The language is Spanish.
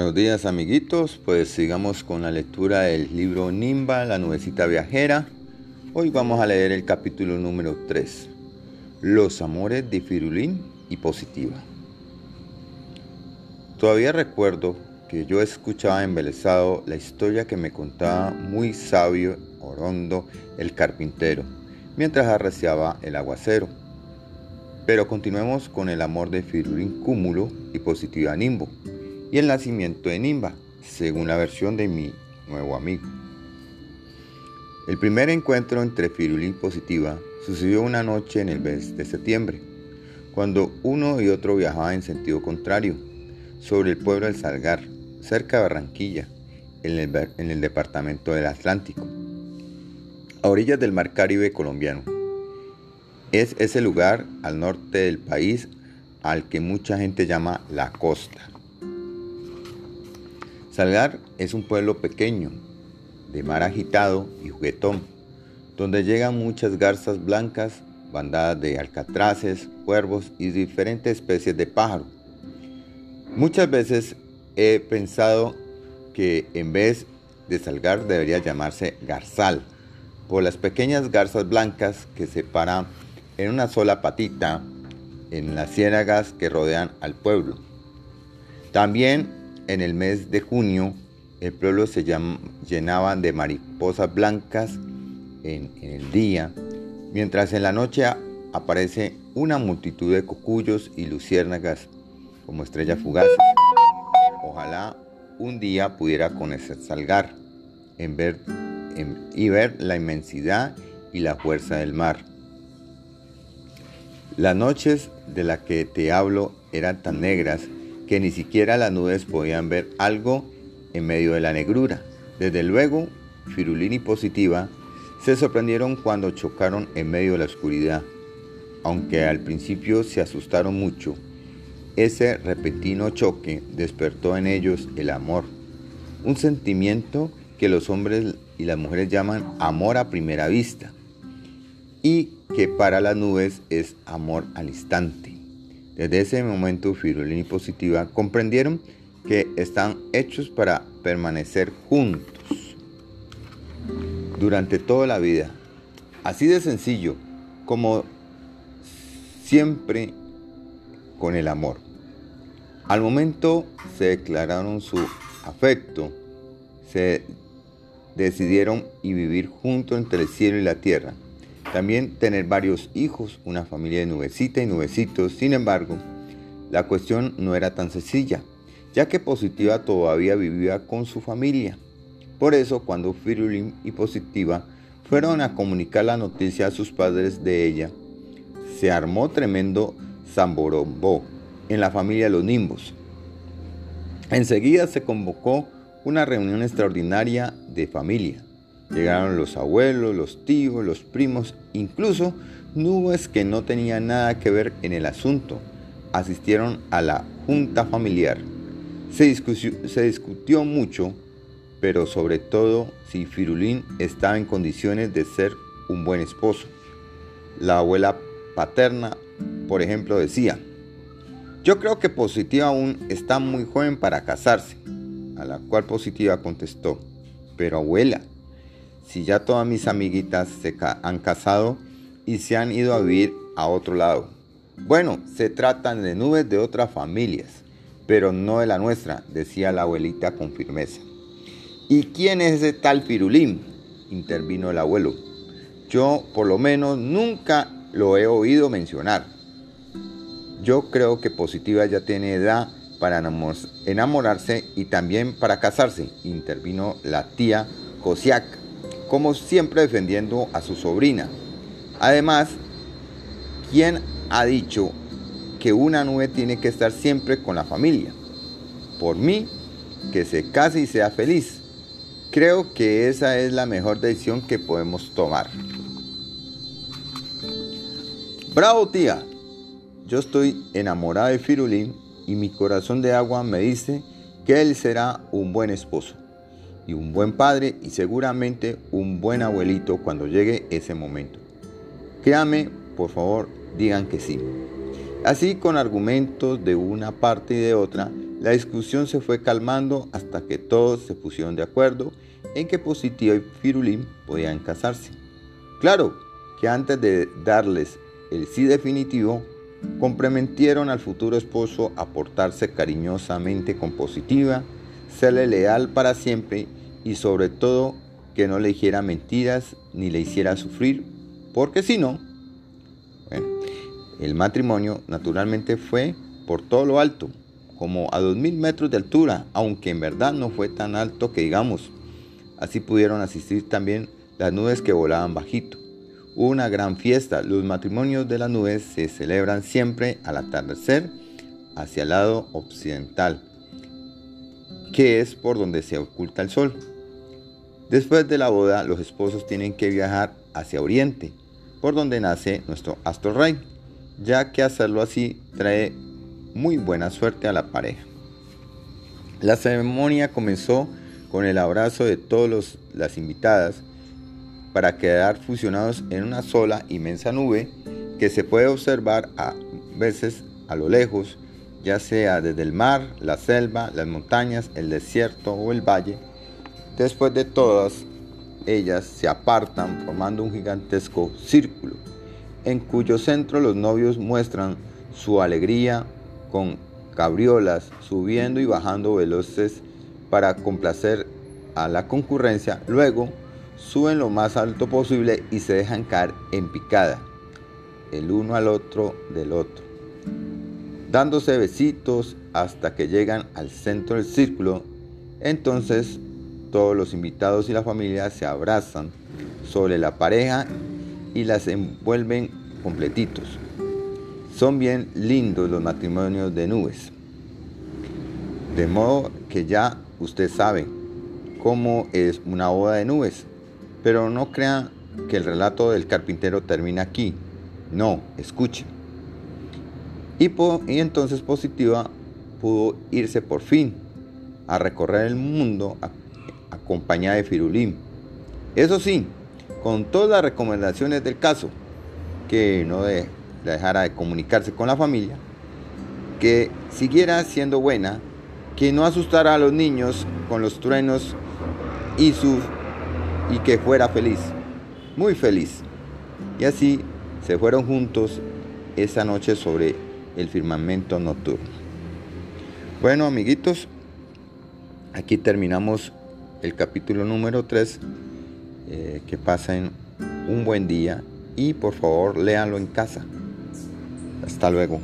Buenos días amiguitos, pues sigamos con la lectura del libro Nimba, la nubecita viajera. Hoy vamos a leer el capítulo número 3, Los amores de Firulín y Positiva. Todavía recuerdo que yo escuchaba embelesado la historia que me contaba muy sabio Orondo el carpintero, mientras arreciaba el aguacero. Pero continuemos con el amor de Firulín Cúmulo y Positiva Nimbo y el nacimiento de Nimba, según la versión de mi nuevo amigo. El primer encuentro entre Firulín y Positiva sucedió una noche en el mes de septiembre, cuando uno y otro viajaban en sentido contrario, sobre el pueblo del Salgar, cerca de Barranquilla, en el, en el departamento del Atlántico, a orillas del mar Caribe colombiano. Es ese lugar al norte del país al que mucha gente llama la costa. Salgar es un pueblo pequeño, de mar agitado y juguetón, donde llegan muchas garzas blancas, bandadas de alcatraces, cuervos y diferentes especies de pájaros. Muchas veces he pensado que en vez de Salgar debería llamarse Garzal, por las pequeñas garzas blancas que se paran en una sola patita en las ciénagas que rodean al pueblo. También en el mes de junio, el pueblo se llenaba de mariposas blancas en, el día, mientras en la noche aparece una multitud de cocuyos y luciérnagas como estrellas fugaces. Ojalá un día pudiera conocer Salgar en ver, y ver la inmensidad y la fuerza del mar. Las noches de las que te hablo eran tan negras que ni siquiera las nubes podían ver algo en medio de la negrura. Desde luego, Firulín y Positiva se sorprendieron cuando chocaron en medio de la oscuridad. Aunque al principio se asustaron mucho, ese repentino choque despertó en ellos el amor, un sentimiento que los hombres y las mujeres llaman amor a primera vista y que para las nubes es amor al instante. Desde ese momento, Firulín y Positiva comprendieron que están hechos para permanecer juntos durante toda la vida. Así de sencillo como siempre con el amor. Al momento se declararon su afecto, se decidieron y vivir juntos entre el cielo y la tierra. También tener varios hijos, una familia de nubecita y nubecitos. Sin embargo, la cuestión no era tan sencilla, ya que Positiva todavía vivía con su familia. Por eso, cuando Firulín y Positiva fueron a comunicar la noticia a sus padres de ella, se armó tremendo zamborombó en la familia de los Nimbos. Enseguida se convocó una reunión extraordinaria de familia. Llegaron los abuelos, los tíos, los primos, incluso nubes que no tenían nada que ver en el asunto. Asistieron a la junta familiar. Se discutió, se discutió mucho, pero sobre todo si Firulín estaba en condiciones de ser un buen esposo. La abuela paterna, por ejemplo, decía, yo creo que Positiva aún está muy joven para casarse, a la cual Positiva contestó, pero abuela, si ya todas mis amiguitas se han casado y se han ido a vivir a otro lado. Bueno, se tratan de nubes de otras familias, pero no de la nuestra, decía la abuelita con firmeza. ¿Y quién es ese tal Firulín? intervino el abuelo. Yo, por lo menos, nunca lo he oído mencionar. Yo creo que Positiva ya tiene edad para enamorarse y también para casarse, intervino la tía Cosiac como siempre defendiendo a su sobrina. Además, ¿quién ha dicho que una nube tiene que estar siempre con la familia? Por mí, que se case y sea feliz. Creo que esa es la mejor decisión que podemos tomar. Bravo tía, yo estoy enamorada de Firulín y mi corazón de agua me dice que él será un buen esposo un buen padre y seguramente un buen abuelito cuando llegue ese momento. Créame, por favor, digan que sí. Así, con argumentos de una parte y de otra, la discusión se fue calmando hasta que todos se pusieron de acuerdo en que Positiva y Firulín podían casarse. Claro que antes de darles el sí definitivo, comprometieron al futuro esposo a portarse cariñosamente con Positiva, serle leal para siempre y sobre todo que no le dijera mentiras ni le hiciera sufrir, porque si no, el matrimonio naturalmente fue por todo lo alto, como a 2.000 metros de altura, aunque en verdad no fue tan alto que digamos. Así pudieron asistir también las nubes que volaban bajito. Una gran fiesta. Los matrimonios de las nubes se celebran siempre al atardecer hacia el lado occidental, que es por donde se oculta el sol. Después de la boda, los esposos tienen que viajar hacia oriente, por donde nace nuestro astro rey, ya que hacerlo así trae muy buena suerte a la pareja. La ceremonia comenzó con el abrazo de todas las invitadas para quedar fusionados en una sola inmensa nube que se puede observar a veces a lo lejos, ya sea desde el mar, la selva, las montañas, el desierto o el valle. Después de todas ellas se apartan formando un gigantesco círculo, en cuyo centro los novios muestran su alegría con cabriolas subiendo y bajando veloces para complacer a la concurrencia. Luego suben lo más alto posible y se dejan caer en picada, el uno al otro del otro, dándose besitos hasta que llegan al centro del círculo. Entonces todos los invitados y la familia se abrazan sobre la pareja y las envuelven completitos. Son bien lindos los matrimonios de nubes. De modo que ya usted sabe cómo es una boda de nubes. Pero no crea que el relato del carpintero termina aquí. No, escuche. Y, entonces Positiva pudo irse por fin a recorrer el mundo acompañada de Firulín. Eso sí, con todas las recomendaciones del caso, que no de, dejara de comunicarse con la familia, que siguiera siendo buena, que no asustara a los niños con los truenos y, su, y que fuera feliz, muy feliz. Y así se fueron juntos esa noche sobre el firmamento nocturno. Bueno, amiguitos, aquí terminamos el capítulo número 3. Eh, que pasen un buen día y por favor léanlo en casa. Hasta luego.